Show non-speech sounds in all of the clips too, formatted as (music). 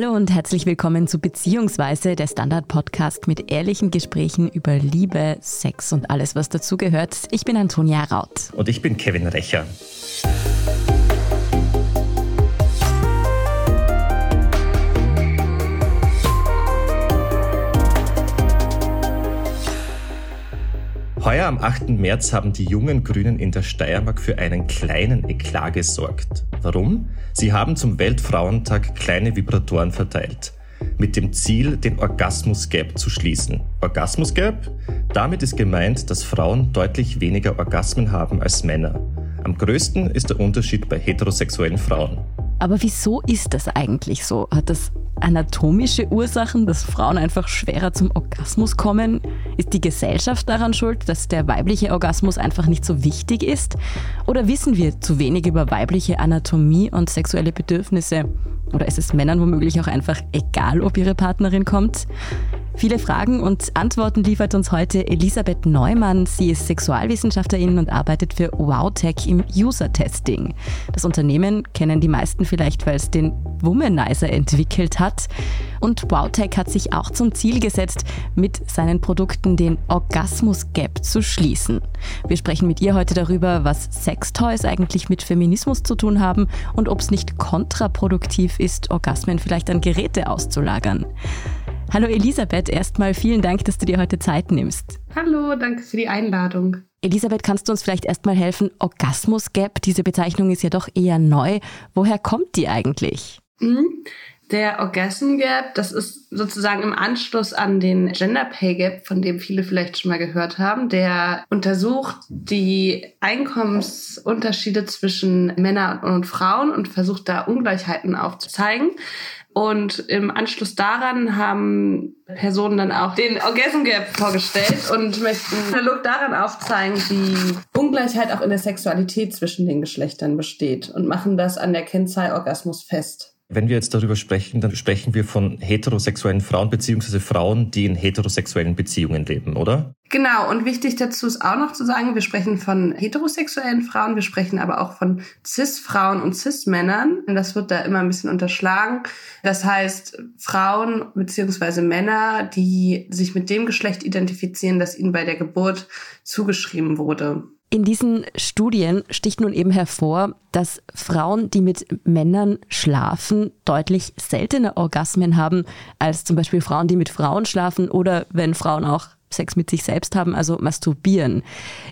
Hallo und herzlich willkommen zu Beziehungsweise, der Standard-Podcast mit ehrlichen Gesprächen über Liebe, Sex und alles, was dazugehört. Ich bin Antonia Raut. Und ich bin Kevin Recher. Heuer am 8. März haben die jungen Grünen in der Steiermark für einen kleinen Eklat gesorgt. Warum? Sie haben zum Weltfrauentag kleine Vibratoren verteilt. Mit dem Ziel, den Orgasmus Gap zu schließen. Orgasmus Gap? Damit ist gemeint, dass Frauen deutlich weniger Orgasmen haben als Männer. Am größten ist der Unterschied bei heterosexuellen Frauen. Aber wieso ist das eigentlich so? Hat das anatomische Ursachen, dass Frauen einfach schwerer zum Orgasmus kommen? Ist die Gesellschaft daran schuld, dass der weibliche Orgasmus einfach nicht so wichtig ist? Oder wissen wir zu wenig über weibliche Anatomie und sexuelle Bedürfnisse? Oder ist es Männern womöglich auch einfach egal, ob ihre Partnerin kommt? Viele Fragen und Antworten liefert uns heute Elisabeth Neumann. Sie ist Sexualwissenschaftlerin und arbeitet für WowTech im User-Testing. Das Unternehmen kennen die meisten vielleicht, weil es den Womanizer entwickelt hat. Und WowTech hat sich auch zum Ziel gesetzt, mit seinen Produkten den Orgasmus-Gap zu schließen. Wir sprechen mit ihr heute darüber, was Sextoys eigentlich mit Feminismus zu tun haben und ob es nicht kontraproduktiv ist, Orgasmen vielleicht an Geräte auszulagern. Hallo Elisabeth, erstmal vielen Dank, dass du dir heute Zeit nimmst. Hallo, danke für die Einladung. Elisabeth, kannst du uns vielleicht erstmal helfen? Orgasmus Gap, diese Bezeichnung ist ja doch eher neu. Woher kommt die eigentlich? Mhm. Der Orgasm Gap, das ist sozusagen im Anschluss an den Gender Pay Gap, von dem viele vielleicht schon mal gehört haben. Der untersucht die Einkommensunterschiede zwischen Männern und Frauen und versucht da Ungleichheiten aufzuzeigen. Und im Anschluss daran haben Personen dann auch den Orgasm Gap vorgestellt und möchten analog daran aufzeigen, wie Ungleichheit auch in der Sexualität zwischen den Geschlechtern besteht und machen das an der Kennzahl Orgasmus fest. Wenn wir jetzt darüber sprechen, dann sprechen wir von heterosexuellen Frauen beziehungsweise Frauen, die in heterosexuellen Beziehungen leben, oder? Genau, und wichtig dazu ist auch noch zu sagen, wir sprechen von heterosexuellen Frauen, wir sprechen aber auch von Cis-Frauen und Cis-Männern. Das wird da immer ein bisschen unterschlagen. Das heißt, Frauen beziehungsweise Männer, die sich mit dem Geschlecht identifizieren, das ihnen bei der Geburt zugeschrieben wurde. In diesen Studien sticht nun eben hervor, dass Frauen, die mit Männern schlafen, deutlich seltener Orgasmen haben als zum Beispiel Frauen, die mit Frauen schlafen oder wenn Frauen auch Sex mit sich selbst haben, also masturbieren.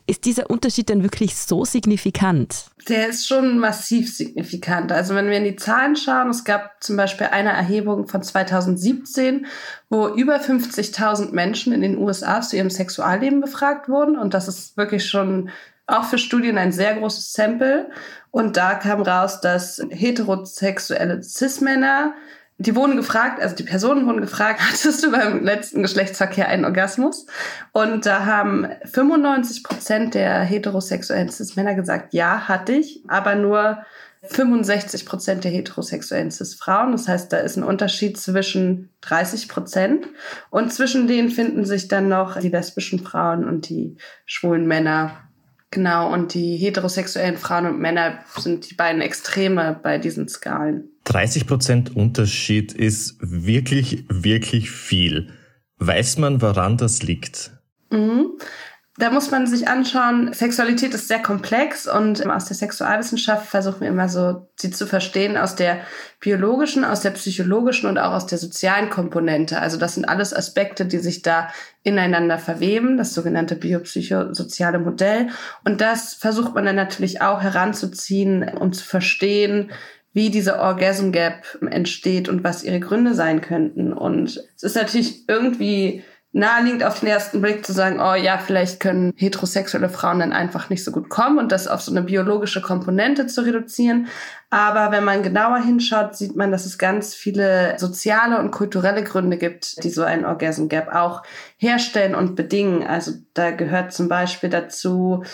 Ist dieser Unterschied denn wirklich so signifikant? Der ist schon massiv signifikant. Also wenn wir in die Zahlen schauen, es gab zum Beispiel eine Erhebung von 2017, wo über 50.000 Menschen in den USA zu ihrem Sexualleben befragt wurden. Und das ist wirklich schon auch für Studien ein sehr großes Sample. Und da kam raus, dass heterosexuelle Cis-Männer, die wurden gefragt, also die Personen wurden gefragt, (laughs) hattest du beim letzten Geschlechtsverkehr einen Orgasmus? Und da haben 95 Prozent der heterosexuellen Cis-Männer gesagt, ja, hatte ich, aber nur 65 Prozent der heterosexuellen Cis-Frauen. Das heißt, da ist ein Unterschied zwischen 30 Prozent. Und zwischen denen finden sich dann noch die lesbischen Frauen und die schwulen Männer. Genau, und die heterosexuellen Frauen und Männer sind die beiden Extreme bei diesen Skalen. 30 Prozent Unterschied ist wirklich, wirklich viel. Weiß man, woran das liegt? Mhm da muss man sich anschauen, Sexualität ist sehr komplex und aus der Sexualwissenschaft versuchen wir immer so, sie zu verstehen aus der biologischen, aus der psychologischen und auch aus der sozialen Komponente. Also das sind alles Aspekte, die sich da ineinander verweben, das sogenannte biopsychosoziale Modell. Und das versucht man dann natürlich auch heranzuziehen, um zu verstehen, wie diese Orgasm Gap entsteht und was ihre Gründe sein könnten. Und es ist natürlich irgendwie naheliegend auf den ersten Blick zu sagen, oh ja, vielleicht können heterosexuelle Frauen dann einfach nicht so gut kommen und das auf so eine biologische Komponente zu reduzieren. Aber wenn man genauer hinschaut, sieht man, dass es ganz viele soziale und kulturelle Gründe gibt, die so ein Orgasm Gap auch herstellen und bedingen. Also da gehört zum Beispiel dazu,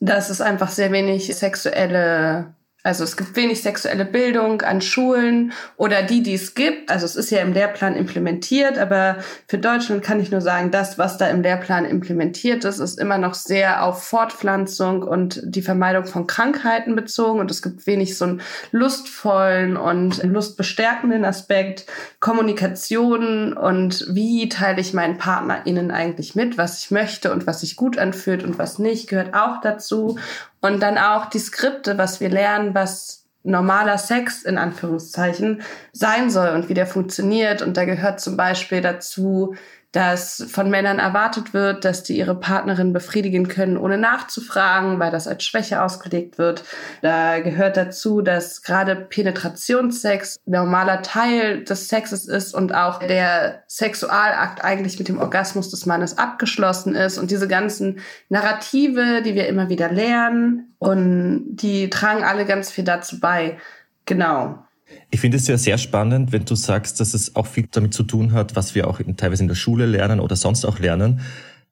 dass es einfach sehr wenig sexuelle Also es gibt wenig sexuelle Bildung an Schulen oder die, die es gibt. Also es ist ja im Lehrplan implementiert, aber für Deutschland kann ich nur sagen, das, was da im Lehrplan implementiert ist, ist immer noch sehr auf Fortpflanzung und die Vermeidung von Krankheiten bezogen. Und es gibt wenig so einen lustvollen und lustbestärkenden Aspekt, Kommunikation und wie teile ich meinen PartnerInnen eigentlich mit, was ich möchte und was sich gut anfühlt und was nicht, gehört auch dazu. Und dann auch die Skripte, was wir lernen, was normaler Sex in Anführungszeichen sein soll und wie der funktioniert. Und da gehört zum Beispiel dazu, dass von Männern erwartet wird, dass die ihre Partnerin befriedigen können, ohne nachzufragen, weil das als Schwäche ausgelegt wird. Da gehört dazu, dass gerade Penetrationssex normaler Teil des Sexes ist und auch der Sexualakt eigentlich mit dem Orgasmus des Mannes abgeschlossen ist und diese ganzen Narrative, die wir immer wieder lernen und die tragen alle ganz viel dazu bei. Genau. Ich finde es ja sehr spannend, wenn du sagst, dass es auch viel damit zu tun hat, was wir auch in, teilweise in der Schule lernen oder sonst auch lernen,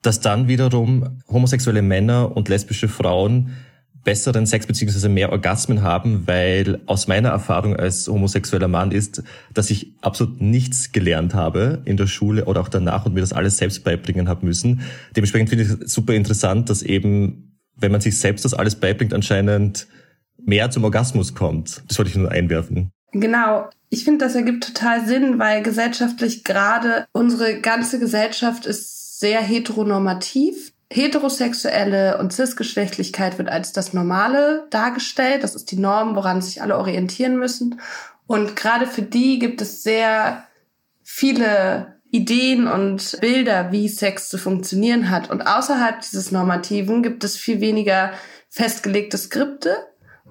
dass dann wiederum homosexuelle Männer und lesbische Frauen besseren Sex beziehungsweise mehr Orgasmen haben, weil aus meiner Erfahrung als homosexueller Mann ist, dass ich absolut nichts gelernt habe in der Schule oder auch danach und mir das alles selbst beibringen habe müssen. Dementsprechend finde ich es super interessant, dass eben, wenn man sich selbst das alles beibringt, anscheinend mehr zum Orgasmus kommt. Das wollte ich nur einwerfen. Genau. Ich finde, das ergibt total Sinn, weil gesellschaftlich gerade unsere ganze Gesellschaft ist sehr heteronormativ. Heterosexuelle und Cisgeschlechtlichkeit wird als das Normale dargestellt. Das ist die Norm, woran sich alle orientieren müssen. Und gerade für die gibt es sehr viele Ideen und Bilder, wie Sex zu funktionieren hat. Und außerhalb dieses Normativen gibt es viel weniger festgelegte Skripte.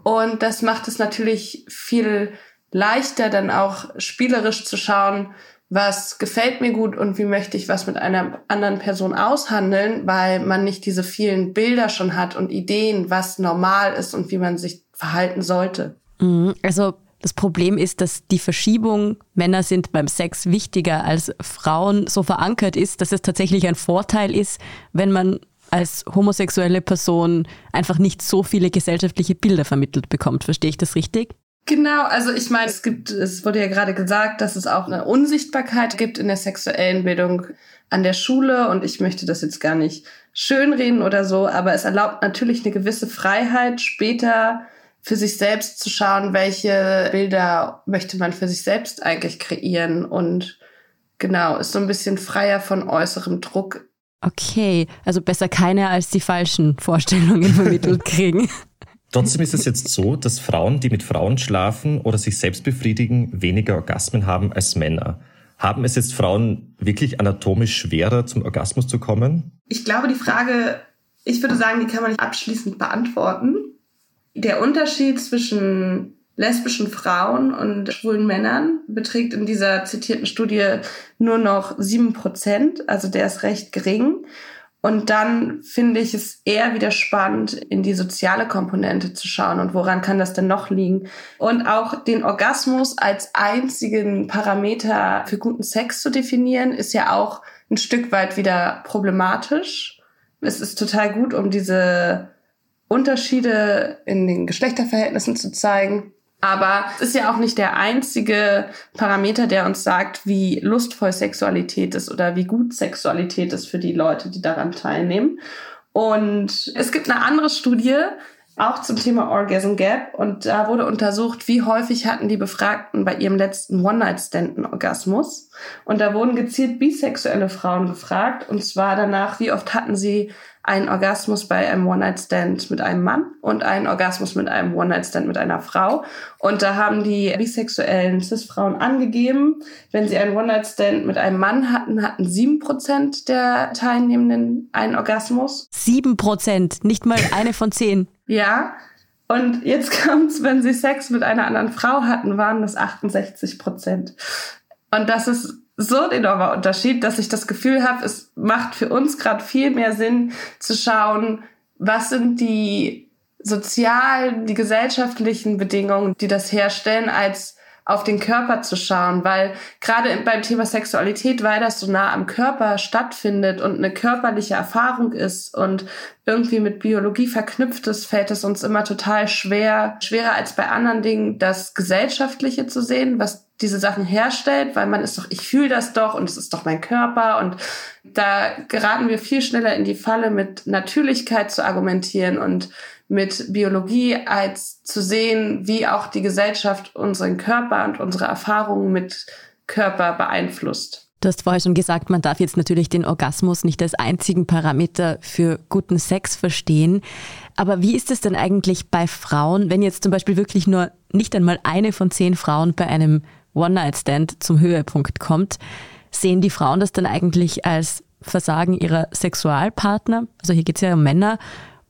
Und das macht es natürlich viel leichter dann auch spielerisch zu schauen, was gefällt mir gut und wie möchte ich was mit einer anderen Person aushandeln, weil man nicht diese vielen Bilder schon hat und Ideen, was normal ist und wie man sich verhalten sollte. Mhm. Also das Problem ist, dass die Verschiebung, Männer sind beim Sex wichtiger als Frauen, so verankert ist, dass es tatsächlich ein Vorteil ist, wenn man als homosexuelle Person einfach nicht so viele gesellschaftliche Bilder vermittelt bekommt. Verstehe ich das richtig? Genau, also ich meine, es gibt, es wurde ja gerade gesagt, dass es auch eine Unsichtbarkeit gibt in der sexuellen Bildung an der Schule und ich möchte das jetzt gar nicht schönreden oder so, aber es erlaubt natürlich eine gewisse Freiheit, später für sich selbst zu schauen, welche Bilder möchte man für sich selbst eigentlich kreieren und genau, ist so ein bisschen freier von äußerem Druck. Okay, also besser keine als die falschen Vorstellungen vermittelt (laughs) kriegen. Trotzdem ist es jetzt so, dass Frauen, die mit Frauen schlafen oder sich selbst befriedigen, weniger Orgasmen haben als Männer. Haben es jetzt Frauen wirklich anatomisch schwerer, zum Orgasmus zu kommen? Ich glaube, die Frage, ich würde sagen, die kann man nicht abschließend beantworten. Der Unterschied zwischen lesbischen Frauen und schwulen Männern beträgt in dieser zitierten Studie nur noch sieben Prozent, also der ist recht gering. Und dann finde ich es eher wieder spannend, in die soziale Komponente zu schauen und woran kann das denn noch liegen. Und auch den Orgasmus als einzigen Parameter für guten Sex zu definieren, ist ja auch ein Stück weit wieder problematisch. Es ist total gut, um diese Unterschiede in den Geschlechterverhältnissen zu zeigen. Aber es ist ja auch nicht der einzige Parameter, der uns sagt, wie lustvoll Sexualität ist oder wie gut Sexualität ist für die Leute, die daran teilnehmen. Und es gibt eine andere Studie, auch zum Thema Orgasm Gap. Und da wurde untersucht, wie häufig hatten die Befragten bei ihrem letzten One-Night-Stand einen Orgasmus. Und da wurden gezielt bisexuelle Frauen befragt. Und zwar danach, wie oft hatten sie einen Orgasmus bei einem One-Night-Stand mit einem Mann und einen Orgasmus mit einem One-Night-Stand mit einer Frau. Und da haben die bisexuellen Cis-Frauen angegeben, wenn sie einen One-Night-Stand mit einem Mann hatten, hatten sieben Prozent der Teilnehmenden einen Orgasmus. Sieben Prozent, nicht mal eine von zehn. Ja. Und jetzt kommt's, wenn sie Sex mit einer anderen Frau hatten, waren das 68 Prozent. Und das ist so ein enormer Unterschied, dass ich das Gefühl habe, es macht für uns gerade viel mehr Sinn zu schauen, was sind die sozialen, die gesellschaftlichen Bedingungen, die das herstellen, als auf den Körper zu schauen, weil gerade beim Thema Sexualität, weil das so nah am Körper stattfindet und eine körperliche Erfahrung ist und irgendwie mit Biologie verknüpft ist, fällt es uns immer total schwer, schwerer als bei anderen Dingen, das Gesellschaftliche zu sehen, was diese Sachen herstellt, weil man ist doch, ich fühle das doch und es ist doch mein Körper und da geraten wir viel schneller in die Falle, mit Natürlichkeit zu argumentieren und mit Biologie als zu sehen, wie auch die Gesellschaft unseren Körper und unsere Erfahrungen mit Körper beeinflusst. Du hast vorher schon gesagt, man darf jetzt natürlich den Orgasmus nicht als einzigen Parameter für guten Sex verstehen. Aber wie ist es denn eigentlich bei Frauen, wenn jetzt zum Beispiel wirklich nur nicht einmal eine von zehn Frauen bei einem One-Night-Stand zum Höhepunkt kommt? Sehen die Frauen das dann eigentlich als Versagen ihrer Sexualpartner? Also hier geht es ja um Männer.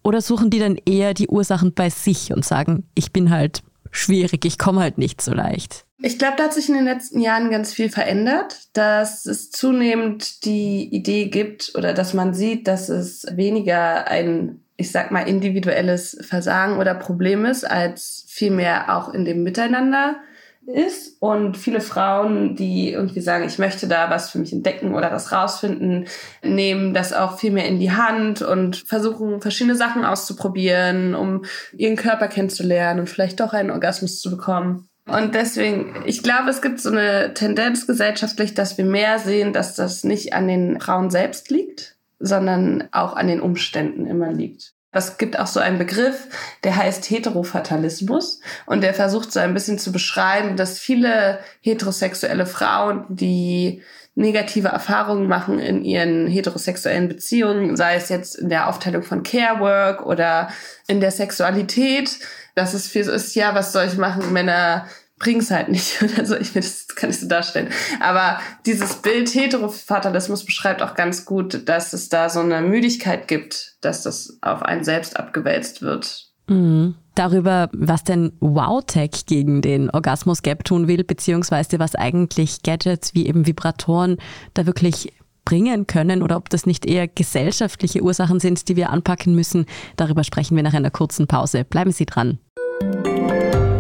Oder suchen die dann eher die Ursachen bei sich und sagen, ich bin halt schwierig, ich komme halt nicht so leicht? Ich glaube, da hat sich in den letzten Jahren ganz viel verändert, dass es zunehmend die Idee gibt oder dass man sieht, dass es weniger ein, ich sag mal, individuelles Versagen oder Problem ist, als vielmehr auch in dem Miteinander ist und viele Frauen, die irgendwie sagen, ich möchte da was für mich entdecken oder was rausfinden, nehmen das auch viel mehr in die Hand und versuchen verschiedene Sachen auszuprobieren, um ihren Körper kennenzulernen und vielleicht doch einen Orgasmus zu bekommen. Und deswegen, ich glaube, es gibt so eine Tendenz gesellschaftlich, dass wir mehr sehen, dass das nicht an den Frauen selbst liegt, sondern auch an den Umständen immer liegt. Es gibt auch so einen Begriff, der heißt Heterofatalismus. Und der versucht so ein bisschen zu beschreiben, dass viele heterosexuelle Frauen, die negative Erfahrungen machen in ihren heterosexuellen Beziehungen, sei es jetzt in der Aufteilung von Carework oder in der Sexualität, dass es viel so ist, ja, was soll ich machen, Männer bring's halt nicht oder (laughs) so. Ich finde, das kann ich so darstellen. Aber dieses Bild Heterofatalismus beschreibt auch ganz gut, dass es da so eine Müdigkeit gibt, dass das auf einen selbst abgewälzt wird. Mhm. Darüber, was denn WowTech gegen den Orgasmus-Gap tun will, beziehungsweise was eigentlich Gadgets wie eben Vibratoren da wirklich bringen können oder ob das nicht eher gesellschaftliche Ursachen sind, die wir anpacken müssen, darüber sprechen wir nach einer kurzen Pause. Bleiben Sie dran.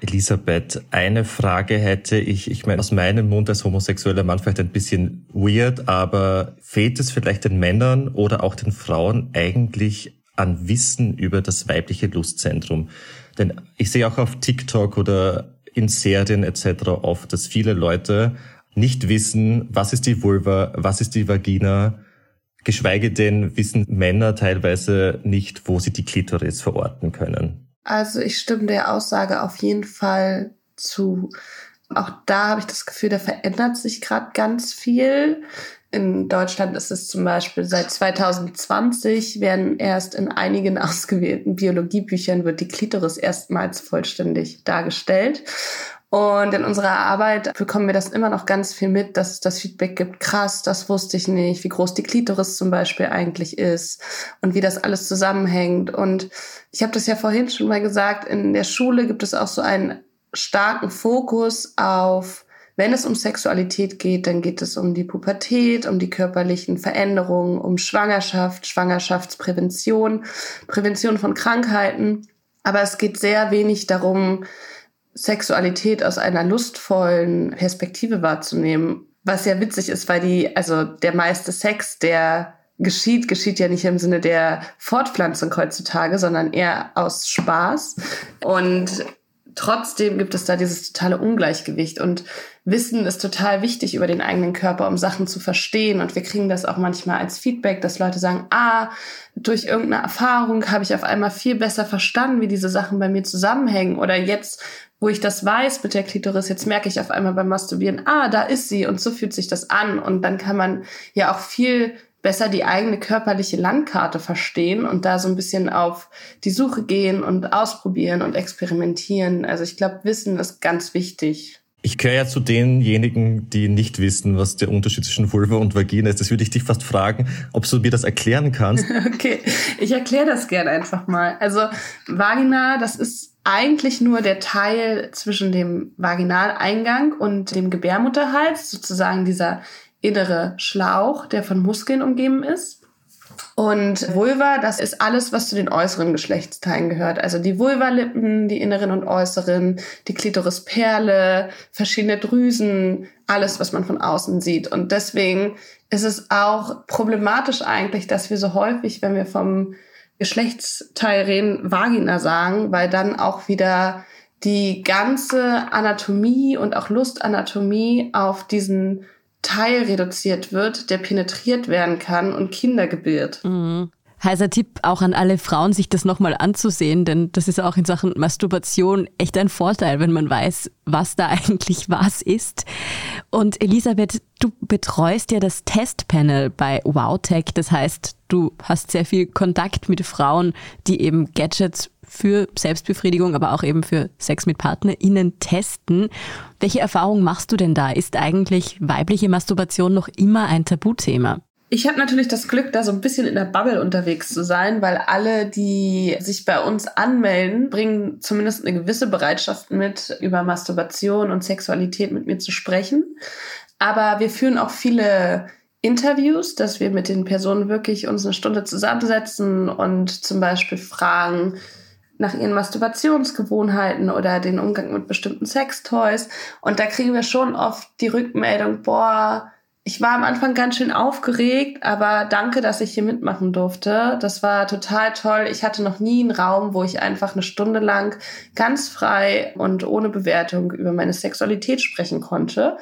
Elisabeth, eine Frage hätte ich, ich meine, aus meinem Mund als homosexueller Mann vielleicht ein bisschen weird, aber fehlt es vielleicht den Männern oder auch den Frauen eigentlich an Wissen über das weibliche Lustzentrum? Denn ich sehe auch auf TikTok oder in Serien etc. oft, dass viele Leute nicht wissen, was ist die Vulva, was ist die Vagina, geschweige denn wissen Männer teilweise nicht, wo sie die Klitoris verorten können. Also ich stimme der Aussage auf jeden Fall zu. Auch da habe ich das Gefühl, da verändert sich gerade ganz viel. In Deutschland ist es zum Beispiel seit 2020 werden erst in einigen (laughs) ausgewählten Biologiebüchern wird die Klitoris erstmals vollständig dargestellt. Und in unserer Arbeit bekommen wir das immer noch ganz viel mit, dass es das Feedback gibt, krass, das wusste ich nicht, wie groß die Klitoris zum Beispiel eigentlich ist und wie das alles zusammenhängt. Und ich habe das ja vorhin schon mal gesagt, in der Schule gibt es auch so einen starken Fokus auf, wenn es um Sexualität geht, dann geht es um die Pubertät, um die körperlichen Veränderungen, um Schwangerschaft, Schwangerschaftsprävention, Prävention von Krankheiten. Aber es geht sehr wenig darum, Sexualität aus einer lustvollen Perspektive wahrzunehmen. Was ja witzig ist, weil die, also der meiste Sex, der geschieht, geschieht ja nicht im Sinne der Fortpflanzung heutzutage, sondern eher aus Spaß. Und trotzdem gibt es da dieses totale Ungleichgewicht und Wissen ist total wichtig über den eigenen Körper, um Sachen zu verstehen. Und wir kriegen das auch manchmal als Feedback, dass Leute sagen, ah, durch irgendeine Erfahrung habe ich auf einmal viel besser verstanden, wie diese Sachen bei mir zusammenhängen. Oder jetzt wo ich das weiß mit der Klitoris, jetzt merke ich auf einmal beim Masturbieren, ah, da ist sie und so fühlt sich das an. Und dann kann man ja auch viel besser die eigene körperliche Landkarte verstehen und da so ein bisschen auf die Suche gehen und ausprobieren und experimentieren. Also ich glaube, Wissen ist ganz wichtig. Ich gehöre ja zu denjenigen, die nicht wissen, was der Unterschied zwischen Vulva und Vagina ist. Das würde ich dich fast fragen, ob du mir das erklären kannst. (laughs) Okay, ich erkläre das gerne einfach mal. Also Vagina, das ist eigentlich nur der Teil zwischen dem Vaginaleingang und dem Gebärmutterhals, sozusagen dieser innere Schlauch, der von Muskeln umgeben ist. Und Vulva, das ist alles, was zu den äußeren Geschlechtsteilen gehört. Also die Vulvalippen, die inneren und äußeren, die Klitorisperle, verschiedene Drüsen, alles, was man von außen sieht. Und deswegen ist es auch problematisch eigentlich, dass wir so häufig, wenn wir vom Geschlechtsteil reden, Vagina sagen, weil dann auch wieder die ganze Anatomie und auch Lustanatomie auf diesen Teil reduziert wird, der penetriert werden kann und Kinder gebiert. Mhm. Heißer Tipp auch an alle Frauen, sich das nochmal anzusehen, denn das ist auch in Sachen Masturbation echt ein Vorteil, wenn man weiß, was da (laughs) eigentlich was ist. Und Elisabeth, du betreust ja das Testpanel bei WowTech. Das heißt, du hast sehr viel Kontakt mit Frauen, die eben Gadgets für Selbstbefriedigung, aber auch eben für Sex mit PartnerInnen testen. Welche Erfahrungen machst du denn da? Ist eigentlich weibliche Masturbation noch immer ein Tabuthema? Ich habe natürlich das Glück, da so ein bisschen in der Bubble unterwegs zu sein, weil alle, die sich bei uns anmelden, bringen zumindest eine gewisse Bereitschaft mit, über Masturbation und Sexualität mit mir zu sprechen. Aber wir führen auch viele Interviews, dass wir mit den Personen wirklich uns eine Stunde zusammensetzen und zum Beispiel fragen, nach ihren Masturbationsgewohnheiten oder den Umgang mit bestimmten Sextoys. Und da kriegen wir schon oft die Rückmeldung, boah, ich war am Anfang ganz schön aufgeregt, aber danke, dass ich hier mitmachen durfte. Das war total toll. Ich hatte noch nie einen Raum, wo ich einfach eine Stunde lang ganz frei und ohne Bewertung über meine Sexualität sprechen konnte.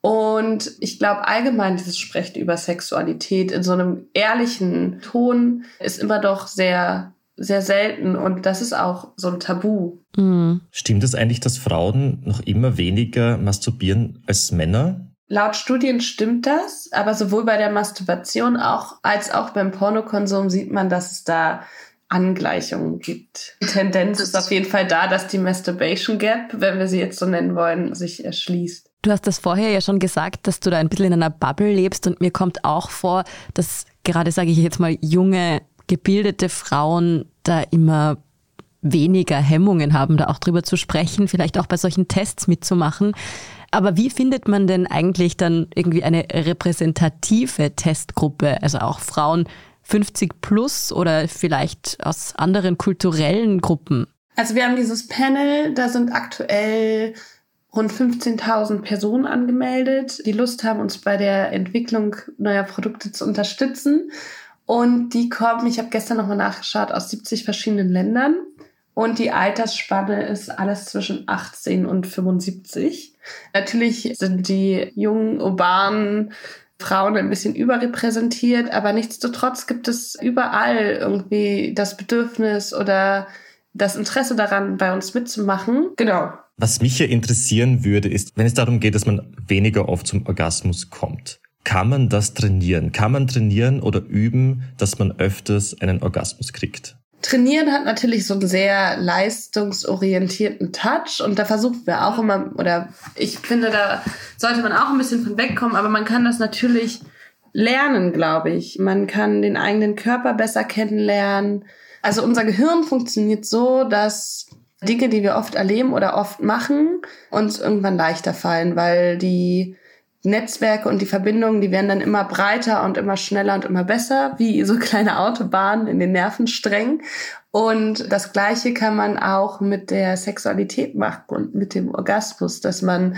Und ich glaube allgemein dieses Sprechen über Sexualität in so einem ehrlichen Ton ist immer doch sehr sehr selten und das ist auch so ein Tabu. Mhm. Stimmt es eigentlich, dass Frauen noch immer weniger masturbieren als Männer? Laut Studien stimmt das, aber sowohl bei der Masturbation auch als auch beim Pornokonsum sieht man, dass es da Angleichungen gibt. Die Tendenz ist auf jeden Fall da, dass die Masturbation Gap, wenn wir sie jetzt so nennen wollen, sich erschließt. Du hast das vorher ja schon gesagt, dass du da ein bisschen in einer Bubble lebst und mir kommt auch vor, dass gerade, sage ich jetzt mal, junge gebildete Frauen da immer weniger Hemmungen haben, da auch drüber zu sprechen, vielleicht auch bei solchen Tests mitzumachen. Aber wie findet man denn eigentlich dann irgendwie eine repräsentative Testgruppe, also auch Frauen 50 plus oder vielleicht aus anderen kulturellen Gruppen? Also wir haben dieses Panel, da sind aktuell rund 15.000 Personen angemeldet, die Lust haben, uns bei der Entwicklung neuer Produkte zu unterstützen. Und die kommen, ich habe gestern nochmal nachgeschaut, aus 70 verschiedenen Ländern. Und die Altersspanne ist alles zwischen 18 und 75. Natürlich sind die jungen, urbanen Frauen ein bisschen überrepräsentiert, aber nichtsdestotrotz gibt es überall irgendwie das Bedürfnis oder das Interesse daran, bei uns mitzumachen. Genau. Was mich hier interessieren würde, ist, wenn es darum geht, dass man weniger oft zum Orgasmus kommt. Kann man das trainieren? Kann man trainieren oder üben, dass man öfters einen Orgasmus kriegt? Trainieren hat natürlich so einen sehr leistungsorientierten Touch und da versuchen wir auch immer, oder ich finde, da sollte man auch ein bisschen von wegkommen, aber man kann das natürlich lernen, glaube ich. Man kann den eigenen Körper besser kennenlernen. Also unser Gehirn funktioniert so, dass Dinge, die wir oft erleben oder oft machen, uns irgendwann leichter fallen, weil die Netzwerke und die Verbindungen, die werden dann immer breiter und immer schneller und immer besser, wie so kleine Autobahnen in den Nervensträngen. Und das Gleiche kann man auch mit der Sexualität machen und mit dem Orgasmus, dass man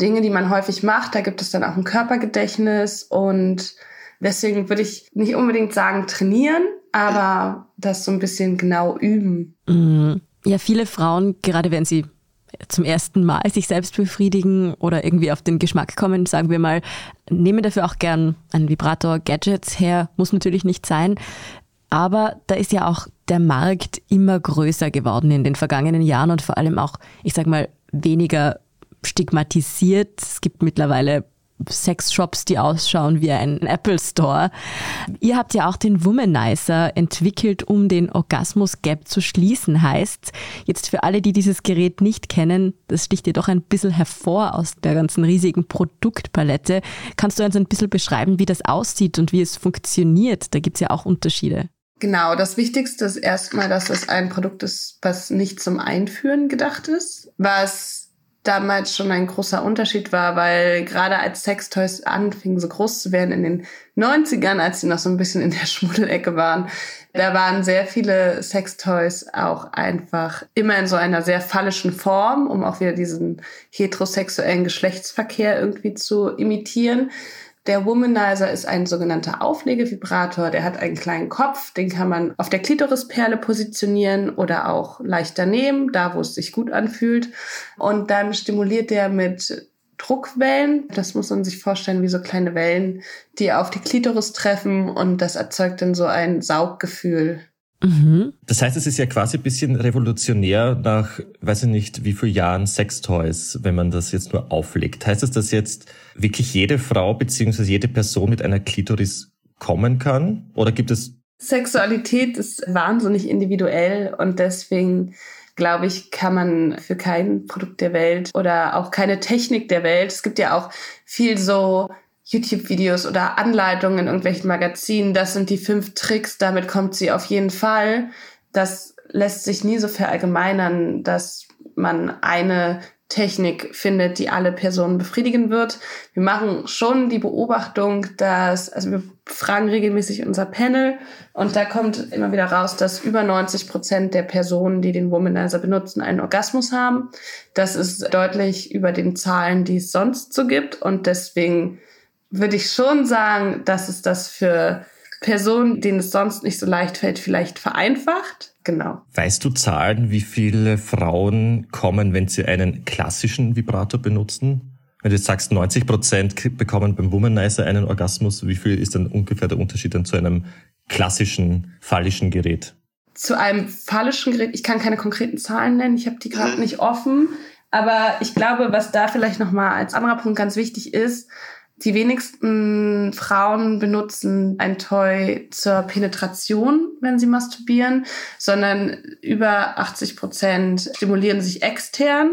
Dinge, die man häufig macht, da gibt es dann auch ein Körpergedächtnis und deswegen würde ich nicht unbedingt sagen trainieren, aber das so ein bisschen genau üben. Mhm. Ja, viele Frauen, gerade wenn sie zum ersten Mal sich selbst befriedigen oder irgendwie auf den Geschmack kommen, sagen wir mal, nehmen dafür auch gern einen Vibrator, Gadgets her, muss natürlich nicht sein. Aber da ist ja auch der Markt immer größer geworden in den vergangenen Jahren und vor allem auch, ich sag mal, weniger stigmatisiert. Es gibt mittlerweile Sexshops, die ausschauen wie ein Apple Store. Ihr habt ja auch den Womanizer entwickelt, um den Orgasmus Gap zu schließen. Heißt, jetzt für alle, die dieses Gerät nicht kennen, das sticht dir doch ein bisschen hervor aus der ganzen riesigen Produktpalette. Kannst du uns ein bisschen beschreiben, wie das aussieht und wie es funktioniert? Da gibt es ja auch Unterschiede. Genau, das Wichtigste ist erstmal, dass es ein Produkt ist, was nicht zum Einführen gedacht ist, was damals schon ein großer Unterschied war, weil gerade als Sextoys anfingen so groß zu werden in den 90ern, als sie noch so ein bisschen in der (laughs) Schmuddelecke waren, da waren sehr viele Sextoys auch einfach immer in so einer sehr phallischen Form, um auch wieder diesen heterosexuellen Geschlechtsverkehr irgendwie zu imitieren. Der Womanizer ist ein sogenannter Auflegevibrator. Der hat einen kleinen Kopf, den kann man auf der Klitorisperle positionieren oder auch leicht daneben, da wo es sich gut anfühlt. Und dann stimuliert der mit Druckwellen. Das muss man sich vorstellen wie so kleine Wellen, die auf die Klitoris treffen und das erzeugt dann so ein Sauggefühl. Mhm. Das heißt, es ist ja quasi ein bisschen revolutionär nach, weiß ich nicht, wie viel Jahren Sextoys, wenn man das jetzt nur auflegt. Heißt es, dass jetzt wirklich jede Frau beziehungsweise jede Person mit einer Klitoris kommen kann? Oder gibt es Sexualität ist wahnsinnig individuell und deswegen glaube ich, kann man für kein Produkt der Welt oder auch keine Technik der Welt, es gibt ja auch viel so YouTube-Videos oder Anleitungen in irgendwelchen Magazinen, das sind die fünf Tricks, damit kommt sie auf jeden Fall. Das lässt sich nie so verallgemeinern, dass man eine Technik findet, die alle Personen befriedigen wird. Wir machen schon die Beobachtung, dass, also wir fragen regelmäßig unser Panel und da kommt immer wieder raus, dass über 90 Prozent der Personen, die den Womanizer benutzen, einen Orgasmus haben. Das ist deutlich über den Zahlen, die es sonst so gibt und deswegen würde ich schon sagen, dass es das für Personen, denen es sonst nicht so leicht fällt, vielleicht vereinfacht. Genau. Weißt du Zahlen, wie viele Frauen kommen, wenn sie einen klassischen Vibrator benutzen? Wenn du jetzt sagst, 90 Prozent bekommen beim Womanizer einen Orgasmus, wie viel ist dann ungefähr der Unterschied dann zu einem klassischen phallischen Gerät? Zu einem phallischen Gerät, ich kann keine konkreten Zahlen nennen, ich habe die gerade nicht offen, aber ich glaube, was da vielleicht nochmal als anderer Punkt ganz wichtig ist, die wenigsten Frauen benutzen ein Toy zur Penetration, wenn sie masturbieren, sondern über 80 Prozent stimulieren sich extern.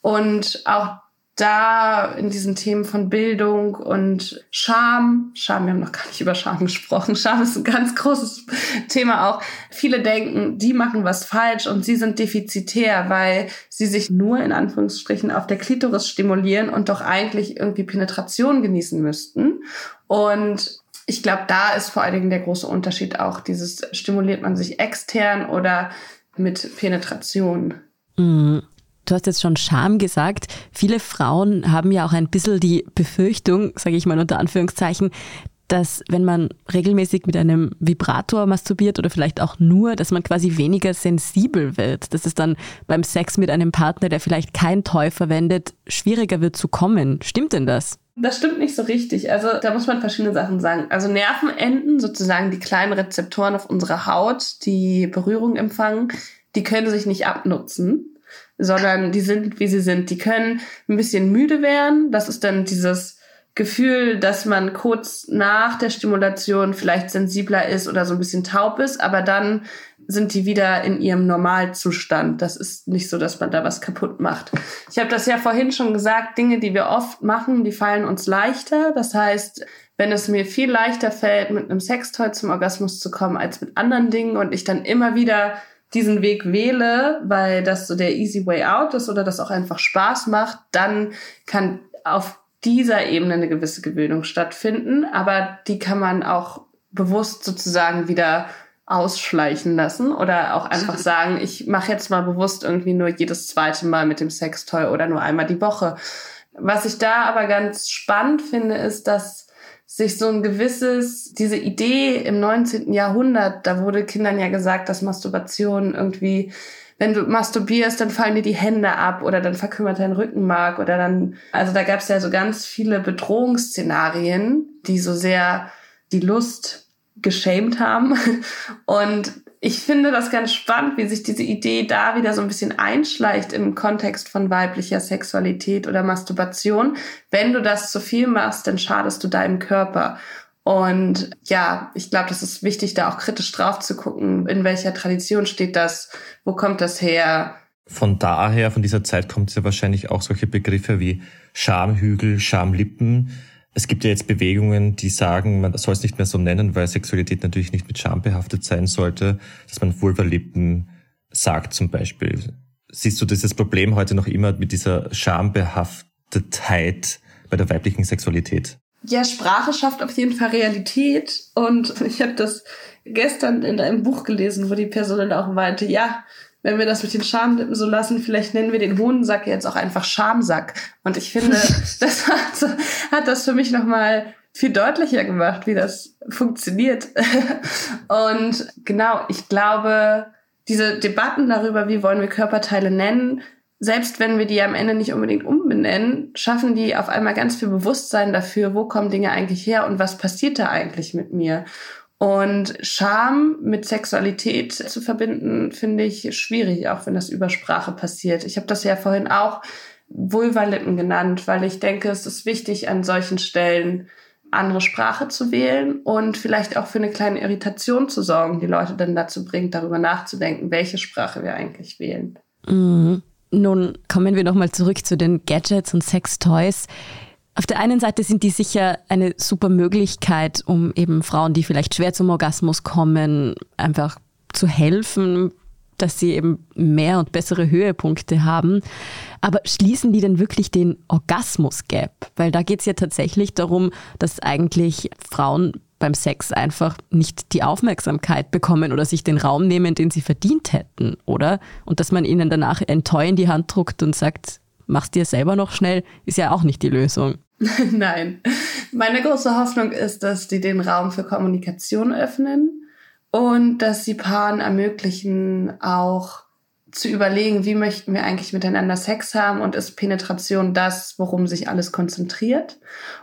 Und auch da in diesen Themen von Bildung und Scham, Scham, wir haben noch gar nicht über Scham gesprochen. Scham ist ein ganz großes Thema auch. Viele denken, die machen was falsch und sie sind defizitär, weil sie sich nur in Anführungsstrichen auf der Klitoris stimulieren und doch eigentlich irgendwie Penetration genießen müssten. Und ich glaube, da ist vor allen Dingen der große Unterschied auch dieses stimuliert man sich extern oder mit Penetration. Mhm. Du hast jetzt schon Scham gesagt. Viele Frauen haben ja auch ein bisschen die Befürchtung, sage ich mal unter Anführungszeichen, dass wenn man regelmäßig mit einem Vibrator masturbiert oder vielleicht auch nur, dass man quasi weniger sensibel wird, dass es dann beim Sex mit einem Partner, der vielleicht kein Toy verwendet, schwieriger wird zu kommen. Stimmt denn das? Das stimmt nicht so richtig. Also da muss man verschiedene Sachen sagen. Also Nervenenden, sozusagen die kleinen Rezeptoren auf unserer Haut, die Berührung empfangen, die können sich nicht abnutzen sondern die sind, wie sie sind. Die können ein bisschen müde werden. Das ist dann dieses Gefühl, dass man kurz nach der Stimulation vielleicht sensibler ist oder so ein bisschen taub ist, aber dann sind die wieder in ihrem Normalzustand. Das ist nicht so, dass man da was kaputt macht. Ich habe das ja vorhin schon gesagt, Dinge, die wir oft machen, die fallen uns leichter. Das heißt, wenn es mir viel leichter fällt, mit einem Sextoy zum Orgasmus zu kommen als mit anderen Dingen und ich dann immer wieder diesen Weg wähle, weil das so der easy way out ist oder das auch einfach Spaß macht, dann kann auf dieser Ebene eine gewisse Gewöhnung stattfinden, aber die kann man auch bewusst sozusagen wieder ausschleichen lassen oder auch einfach (laughs) sagen, ich mache jetzt mal bewusst irgendwie nur jedes zweite Mal mit dem Sextoy oder nur einmal die Woche. Was ich da aber ganz spannend finde, ist, dass sich so ein gewisses, diese Idee im 19. Jahrhundert, da wurde Kindern ja gesagt, dass Masturbation irgendwie, wenn du masturbierst, dann fallen dir die Hände ab oder dann verkümmert dein Rückenmark oder dann, also da gab es ja so ganz viele Bedrohungsszenarien, die so sehr die Lust geschämt haben. (laughs) Und ich finde das ganz spannend, wie sich diese Idee da wieder so ein bisschen einschleicht im Kontext von weiblicher Sexualität oder Masturbation. Wenn du das zu viel machst, dann schadest du deinem Körper. Und ja, ich glaube, das ist wichtig, da auch kritisch drauf zu gucken, in welcher Tradition steht das, wo kommt das her. Von daher, von dieser Zeit kommt es ja wahrscheinlich auch solche Begriffe wie Schamhügel, Schamlippen, es gibt ja jetzt Bewegungen, die sagen, man soll es nicht mehr so nennen, weil Sexualität natürlich nicht mit Scham behaftet sein sollte, dass man Vulvalippen sagt zum Beispiel. Siehst du dieses Problem heute noch immer mit dieser Schambehaftetheit bei der weiblichen Sexualität? Ja, Sprache schafft auf jeden Fall Realität. Und (laughs) ich habe das gestern in einem Buch gelesen, wo die Person dann auch meinte, ja, wenn wir das mit den Schamlippen so lassen, vielleicht nennen wir den Hohensack jetzt auch einfach Schamsack. Und ich finde, (laughs) das hat, hat das für mich nochmal viel deutlicher gemacht, wie das funktioniert. (laughs) Und genau, ich glaube, diese Debatten darüber, wie wollen wir Körperteile nennen, selbst wenn wir die am Ende nicht unbedingt umbenennen, schaffen die auf einmal ganz viel Bewusstsein dafür, wo kommen Dinge eigentlich her und was passiert da eigentlich mit mir. Und Scham mit Sexualität zu verbinden, finde ich schwierig, auch wenn das über Sprache passiert. Ich habe das ja vorhin auch Vulvalippen genannt, weil ich denke, es ist wichtig, an solchen Stellen andere Sprache zu wählen und vielleicht auch für eine kleine Irritation zu sorgen, die Leute dann dazu bringt, darüber nachzudenken, welche Sprache wir eigentlich wählen. Mhm. Nun kommen wir nochmal zurück zu den Gadgets und Sextoys. Auf der einen Seite sind die sicher eine super Möglichkeit, um eben Frauen, die vielleicht schwer zum Orgasmus kommen, einfach zu helfen, dass sie eben mehr und bessere Höhepunkte haben. Aber schließen die denn wirklich den Orgasmus-Gap? Weil da geht es ja tatsächlich darum, dass eigentlich Frauen beim Sex einfach nicht die Aufmerksamkeit bekommen oder sich den Raum nehmen, den sie verdient hätten, oder? Und dass man ihnen danach ein Toy in die Hand druckt und sagt, mach's dir selber noch schnell, ist ja auch nicht die Lösung. (laughs) Nein. Meine große Hoffnung ist, dass die den Raum für Kommunikation öffnen und dass sie Paaren ermöglichen, auch zu überlegen, wie möchten wir eigentlich miteinander Sex haben und ist Penetration das, worum sich alles konzentriert.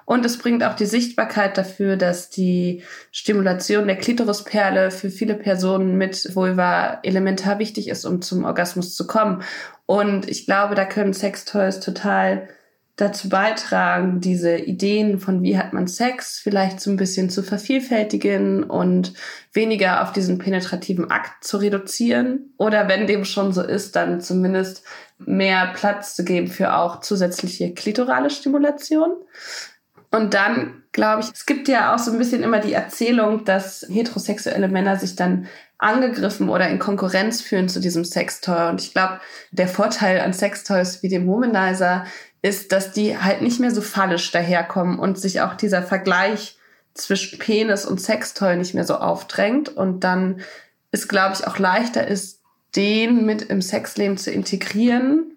Und es bringt auch die Sichtbarkeit dafür, dass die Stimulation der Klitorisperle für viele Personen mit Vulva elementar wichtig ist, um zum Orgasmus zu kommen. Und ich glaube, da können Sextoys total dazu beitragen, diese Ideen von wie hat man Sex vielleicht so ein bisschen zu vervielfältigen und weniger auf diesen penetrativen Akt zu reduzieren. Oder wenn dem schon so ist, dann zumindest mehr Platz zu geben für auch zusätzliche klitorale Stimulation. Und dann glaube ich, es gibt ja auch so ein bisschen immer die Erzählung, dass heterosexuelle Männer sich dann angegriffen oder in Konkurrenz führen zu diesem Sextoy. Und ich glaube, der Vorteil an Sextoys wie dem Womanizer ist, dass die halt nicht mehr so fallisch daherkommen und sich auch dieser Vergleich zwischen Penis und Sextoy nicht mehr so aufdrängt und dann ist, glaube ich, auch leichter ist, den mit im Sexleben zu integrieren,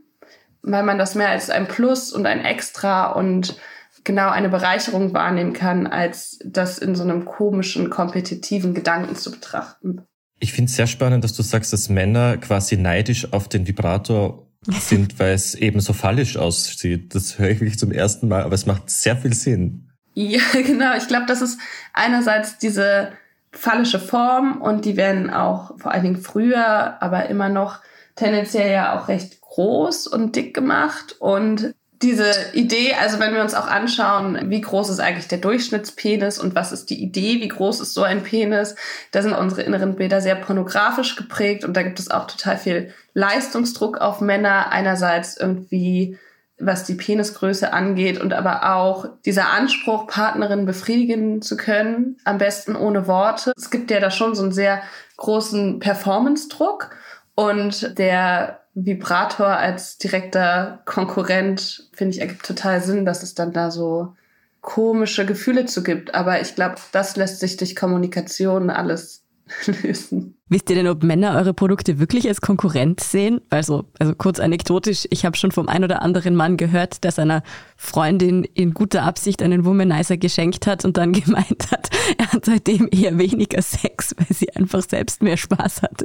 weil man das mehr als ein Plus und ein Extra und genau eine Bereicherung wahrnehmen kann, als das in so einem komischen, kompetitiven Gedanken zu betrachten. Ich finde es sehr spannend, dass du sagst, dass Männer quasi neidisch auf den Vibrator sind, (laughs) weil es eben so fallisch aussieht. Das höre ich wirklich zum ersten Mal, aber es macht sehr viel Sinn. Ja, (laughs) genau. Ich glaube, das ist einerseits diese fallische Form und die werden auch vor allen Dingen früher, aber immer noch tendenziell ja auch recht groß und dick gemacht und diese Idee, also wenn wir uns auch anschauen, wie groß ist eigentlich der Durchschnittspenis und was ist die Idee, wie groß ist so ein Penis, da sind unsere inneren Bilder sehr pornografisch geprägt und da gibt es auch total viel Leistungsdruck auf Männer. Einerseits irgendwie, was die Penisgröße angeht und aber auch dieser Anspruch, Partnerin befriedigen zu können, am besten ohne Worte. Es gibt ja da schon so einen sehr großen Performance-Druck und der Vibrator als direkter Konkurrent, finde ich, ergibt total Sinn, dass es dann da so komische Gefühle zu gibt. Aber ich glaube, das lässt sich durch Kommunikation alles (laughs) lösen. Wisst ihr denn, ob Männer eure Produkte wirklich als Konkurrent sehen? Also, also kurz anekdotisch, ich habe schon vom ein oder anderen Mann gehört, der seiner Freundin in guter Absicht einen Womanizer geschenkt hat und dann (laughs) gemeint hat, er hat seitdem eher weniger Sex, weil sie einfach selbst mehr Spaß hat.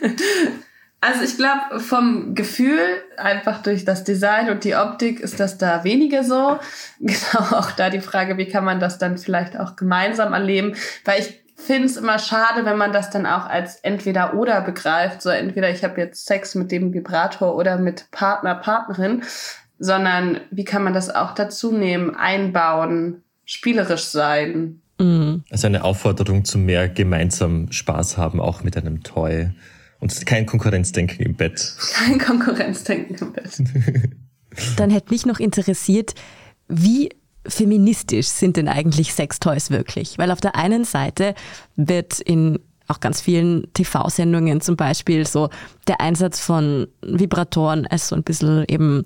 (laughs) Also ich glaube, vom Gefühl, einfach durch das Design und die Optik ist das da weniger so. (laughs) Genau auch da die Frage, wie kann man das dann vielleicht auch gemeinsam erleben? Weil ich finde es immer schade, wenn man das dann auch als entweder oder begreift. So entweder ich habe jetzt Sex mit dem Vibrator oder mit Partner, Partnerin, sondern wie kann man das auch dazu nehmen, einbauen, spielerisch sein. Mhm. Also eine Aufforderung zu mehr gemeinsam Spaß haben, auch mit einem Toy. Und kein Konkurrenzdenken im Bett. Kein Konkurrenzdenken im Bett. (laughs) Dann hätte mich noch interessiert, wie feministisch sind denn eigentlich Sextoys wirklich? Weil auf der einen Seite wird in auch ganz vielen TV-Sendungen zum Beispiel so der Einsatz von Vibratoren als so ein bisschen eben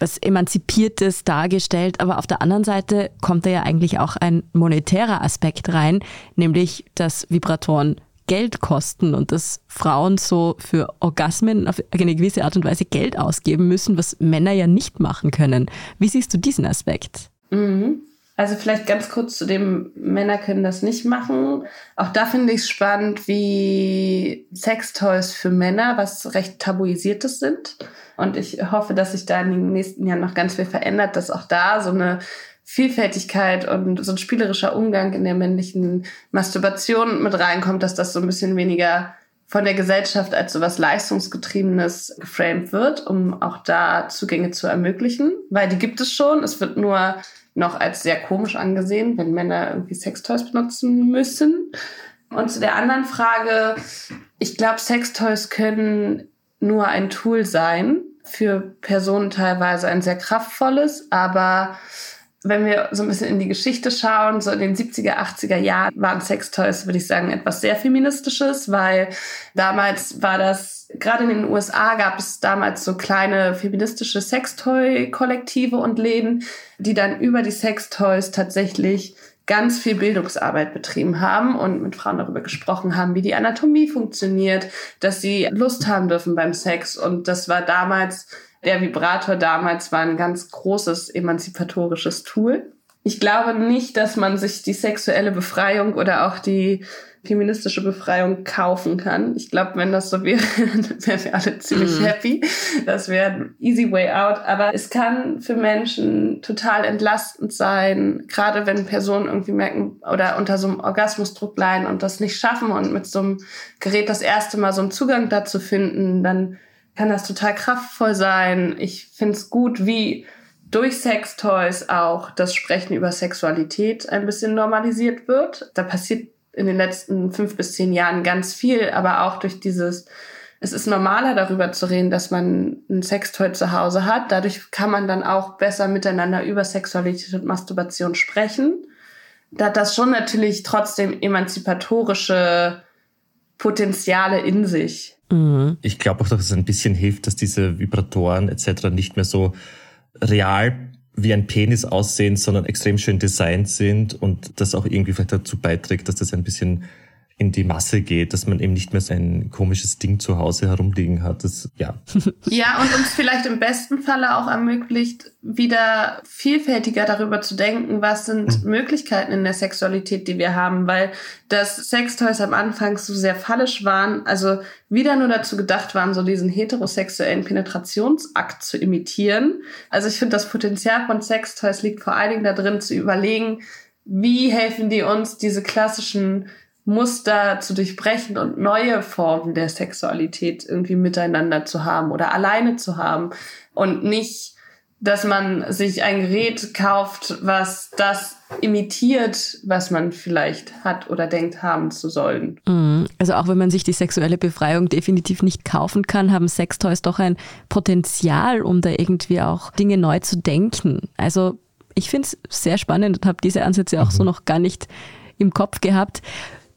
was Emanzipiertes dargestellt, aber auf der anderen Seite kommt da ja eigentlich auch ein monetärer Aspekt rein, nämlich dass Vibratoren Geld kosten und dass Frauen so für Orgasmen auf eine gewisse Art und Weise Geld ausgeben müssen, was Männer ja nicht machen können. Wie siehst du diesen Aspekt? Mhm. Also vielleicht ganz kurz zu dem, Männer können das nicht machen. Auch da finde ich es spannend, wie Sextoys für Männer was recht tabuisiertes sind. Und ich hoffe, dass sich da in den nächsten Jahren noch ganz viel verändert, dass auch da so eine Vielfältigkeit und so ein spielerischer Umgang in der männlichen Masturbation mit reinkommt, dass das so ein bisschen weniger von der Gesellschaft als so was Leistungsgetriebenes geframed wird, um auch da Zugänge zu ermöglichen, weil die gibt es schon. Es wird nur noch als sehr komisch angesehen, wenn Männer irgendwie Sextoys benutzen müssen. Und zu der anderen Frage, ich glaube, Sextoys können nur ein Tool sein, für Personen teilweise ein sehr kraftvolles, aber wenn wir so ein bisschen in die Geschichte schauen, so in den 70er, 80er Jahren waren Sextoys, würde ich sagen, etwas sehr feministisches, weil damals war das, gerade in den USA gab es damals so kleine feministische Sextoy-Kollektive und Läden, die dann über die Sextoys tatsächlich ganz viel Bildungsarbeit betrieben haben und mit Frauen darüber gesprochen haben, wie die Anatomie funktioniert, dass sie Lust haben dürfen beim Sex. Und das war damals der Vibrator damals war ein ganz großes emanzipatorisches Tool. Ich glaube nicht, dass man sich die sexuelle Befreiung oder auch die feministische Befreiung kaufen kann. Ich glaube, wenn das so wäre, (laughs) wären wir alle ziemlich mm. happy. Das wäre ein easy way out. Aber es kann für Menschen total entlastend sein, gerade wenn Personen irgendwie merken oder unter so einem Orgasmusdruck leiden und das nicht schaffen und mit so einem Gerät das erste Mal so einen Zugang dazu finden, dann kann das total kraftvoll sein. Ich finde es gut, wie durch Sextoys auch das Sprechen über Sexualität ein bisschen normalisiert wird. Da passiert in den letzten fünf bis zehn Jahren ganz viel, aber auch durch dieses, es ist normaler darüber zu reden, dass man ein Sextoy zu Hause hat. Dadurch kann man dann auch besser miteinander über Sexualität und Masturbation sprechen. Da hat das schon natürlich trotzdem emanzipatorische Potenziale in sich. Mhm. Ich glaube auch, dass es ein bisschen hilft, dass diese Vibratoren etc. nicht mehr so real wie ein Penis aussehen, sondern extrem schön designt sind und das auch irgendwie vielleicht dazu beiträgt, dass das ein bisschen in die Masse geht, dass man eben nicht mehr so ein komisches Ding zu Hause herumliegen hat. Das, ja. (laughs) ja, und uns vielleicht im besten Falle auch ermöglicht, wieder vielfältiger darüber zu denken, was sind mhm. Möglichkeiten in der Sexualität, die wir haben, weil das Sextoys am Anfang so sehr fallisch waren, also wieder nur dazu gedacht waren, so diesen heterosexuellen Penetrationsakt zu imitieren. Also ich finde, das Potenzial von Sextoys liegt vor allen Dingen darin, zu überlegen, wie helfen die uns, diese klassischen Muster zu durchbrechen und neue Formen der Sexualität irgendwie miteinander zu haben oder alleine zu haben und nicht, dass man sich ein Gerät kauft, was das imitiert, was man vielleicht hat oder denkt haben zu sollen. Mhm. Also auch wenn man sich die sexuelle Befreiung definitiv nicht kaufen kann, haben Sextoys doch ein Potenzial, um da irgendwie auch Dinge neu zu denken. Also ich finde es sehr spannend und habe diese Ansätze auch mhm. so noch gar nicht im Kopf gehabt.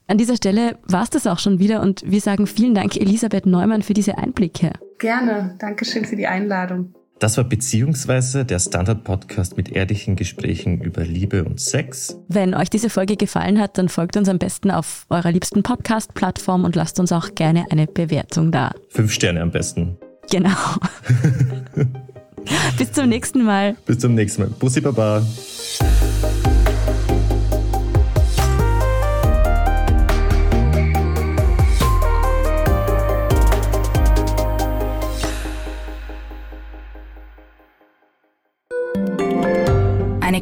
An dieser Stelle war es das auch schon wieder und wir sagen vielen Dank, Elisabeth Neumann, für diese Einblicke. Gerne. Dankeschön für die Einladung. Das war beziehungsweise der Standard-Podcast mit ehrlichen Gesprächen über Liebe und Sex. Wenn euch diese Folge gefallen hat, dann folgt uns am besten auf eurer liebsten Podcast-Plattform und lasst uns auch gerne eine Bewertung da. Fünf Sterne am besten. Genau. (laughs) Bis zum nächsten Mal. Bis zum nächsten Mal. Bussi Baba.